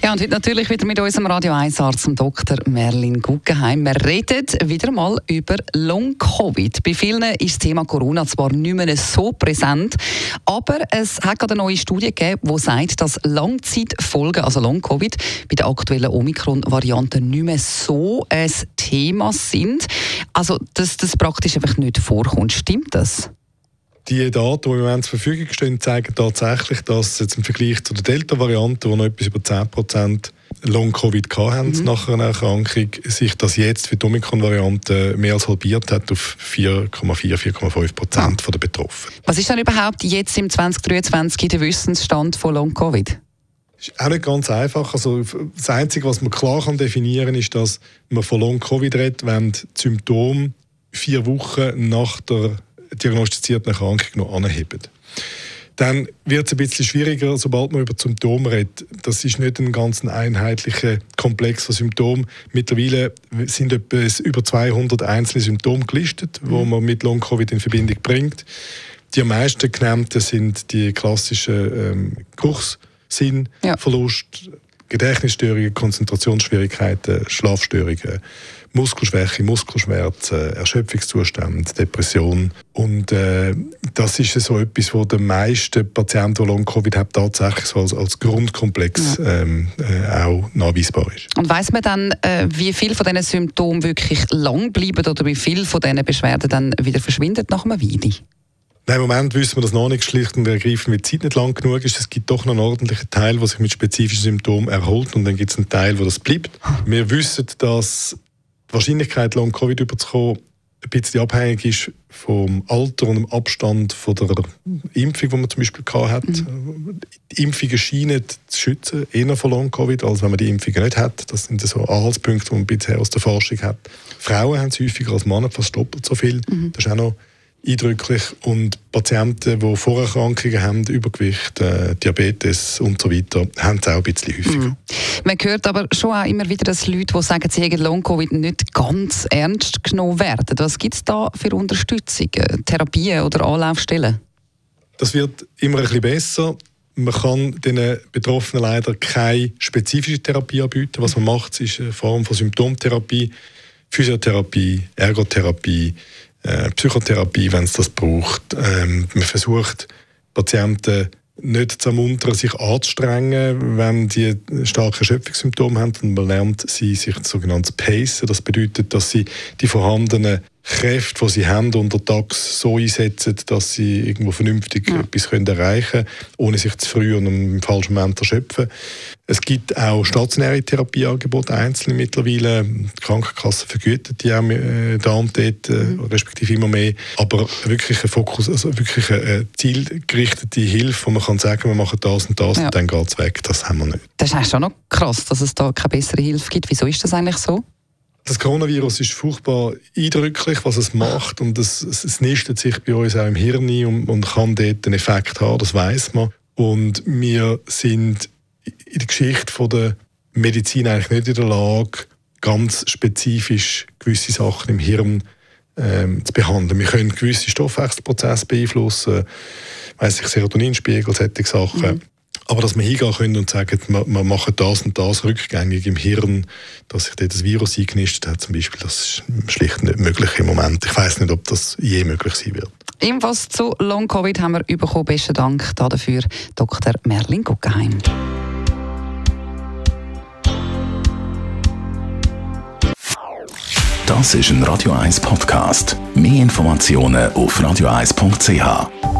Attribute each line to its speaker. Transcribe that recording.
Speaker 1: Ja, und heute natürlich wieder mit unserem Radio 1 Arzt, dem Dr. Merlin Guggenheim. Wir reden wieder mal über Long-Covid. Bei vielen ist das Thema Corona zwar nicht mehr so präsent, aber es hat gerade eine neue Studie gegeben, die sagt, dass Langzeitfolgen, also Long-Covid, bei der aktuellen Omikron-Variante nicht mehr so ein Thema sind. Also, dass das praktisch einfach nicht vorkommt. Stimmt das?
Speaker 2: Die Daten, die im Moment zur Verfügung stehen, zeigen tatsächlich, dass jetzt im Vergleich zu der Delta-Variante, wo noch etwas über 10% Long-Covid hatten mhm. nach einer Erkrankung, sich das jetzt für die Omikron-Variante mehr als halbiert hat auf 4,4, 4,5 Prozent ah. der Betroffenen.
Speaker 1: Was ist denn überhaupt jetzt im 2023 der Wissensstand von Long-Covid?
Speaker 2: Das ist auch nicht ganz einfach. Also das Einzige, was man klar kann definieren kann, ist, dass man von Long-Covid redet, wenn die Symptome vier Wochen nach der diagnostizierten Erkrankung noch anheben. Dann wird es ein bisschen schwieriger, sobald man über Symptome redet. Das ist nicht ein ganz einheitlicher Komplex von Symptomen. Mittlerweile sind etwa über 200 einzelne Symptome gelistet, mhm. wo man mit Long-Covid in Verbindung bringt. Die am meisten genannten sind die klassischen ähm, Geruchssinnverlust, ja. Gedächtnisstörungen, Konzentrationsschwierigkeiten, Schlafstörungen, Muskelschwäche, Muskelschmerzen, Erschöpfungszustand, Depression. Und äh, das ist so etwas, wo die meisten Patienten, die Long-Covid haben, tatsächlich so als, als Grundkomplex ähm, äh, auch nachweisbar ist.
Speaker 1: Und weiß man dann, äh, wie viele von diesen Symptomen wirklich lang bleiben oder wie viele von diesen Beschwerden dann wieder verschwinden nach einer Weile?
Speaker 2: Nein, Im Moment wissen wir das noch nicht schlicht und ergreifend, weil die Zeit nicht lang genug ist. Es gibt doch noch einen ordentlichen Teil, der sich mit spezifischen Symptomen erholt und dann gibt es einen Teil, wo das bleibt. Wir wissen, dass die Wahrscheinlichkeit, Long-Covid überzukommen, ein bisschen abhängig ist vom Alter und dem Abstand von der Impfung, die man zum Beispiel hat. Mhm. Die Impfungen scheinen zu schützen, eher vor Long-Covid, als wenn man die Impfungen nicht hat. Das sind so Anhaltspunkte, die man bisher aus der Forschung hat. Frauen haben es häufiger als Männer, fast doppelt so viel. Mhm. Das ist auch noch eindrücklich. Und Patienten, die Vorerkrankungen haben, Übergewicht, äh, Diabetes und so weiter, haben es auch ein bisschen häufiger. Mhm.
Speaker 1: Man hört aber schon auch immer wieder, dass Leute, die sagen, sie haben Long-Covid, nicht ganz ernst genommen werden. Was gibt es da für Unterstützung, Therapien oder Anlaufstellen?
Speaker 2: Das wird immer ein bisschen besser. Man kann den Betroffenen leider keine spezifische Therapie anbieten. Was man macht, ist eine Form von Symptomtherapie, Physiotherapie, Ergotherapie, äh, Psychotherapie, wenn es das braucht. Ähm, man versucht, Patienten nicht zu ermuntern, sich anzustrengen, wenn sie starke Erschöpfungssymptome haben. Und man lernt sie, sich sogenanntes pacen. Das bedeutet, dass sie die vorhandenen Kräfte, die sie haben, untertags so einsetzen, dass sie irgendwo vernünftig ja. etwas können erreichen können, ohne sich zu früh und im falschen Moment erschöpfen. Es gibt auch stationäre Therapieangebote, einzelne mittlerweile. Die Krankenkasse vergütet die auch äh, da und dort, äh, mhm. respektive immer mehr. Aber wirklich ein Fokus, also wirklich eine zielgerichtete Hilfe, wo man kann sagen, wir machen das und das ja. und dann geht es weg, das haben wir nicht.
Speaker 1: Das ist schon noch krass, dass es da keine bessere Hilfe gibt. Wieso ist das eigentlich so?
Speaker 2: Das Coronavirus ist furchtbar eindrücklich, was es macht und es, es nistet sich bei uns auch im Hirn und, und kann dort einen Effekt haben, das weiß man. Und wir sind in der Geschichte von der Medizin eigentlich nicht in der Lage, ganz spezifisch gewisse Sachen im Hirn ähm, zu behandeln. Wir können gewisse Stoffwechselprozesse beeinflussen, weiss ich, Serotoninspiegel, solche Sachen. Mhm. Aber dass wir hingehen können und sagen, wir, wir, machen das und das rückgängig im Hirn, dass sich dort das Virus eingenistet hat zum Beispiel, das ist schlicht nicht möglich im Moment. Ich weiß nicht, ob das je möglich sein wird.
Speaker 1: Ebenfalls zu Long-Covid haben wir bekommen. Besten Dank dafür, Dr. Merlin Guggenheim.
Speaker 3: Das ist ein Radio 1 Podcast. Mehr Informationen auf radio1.ch.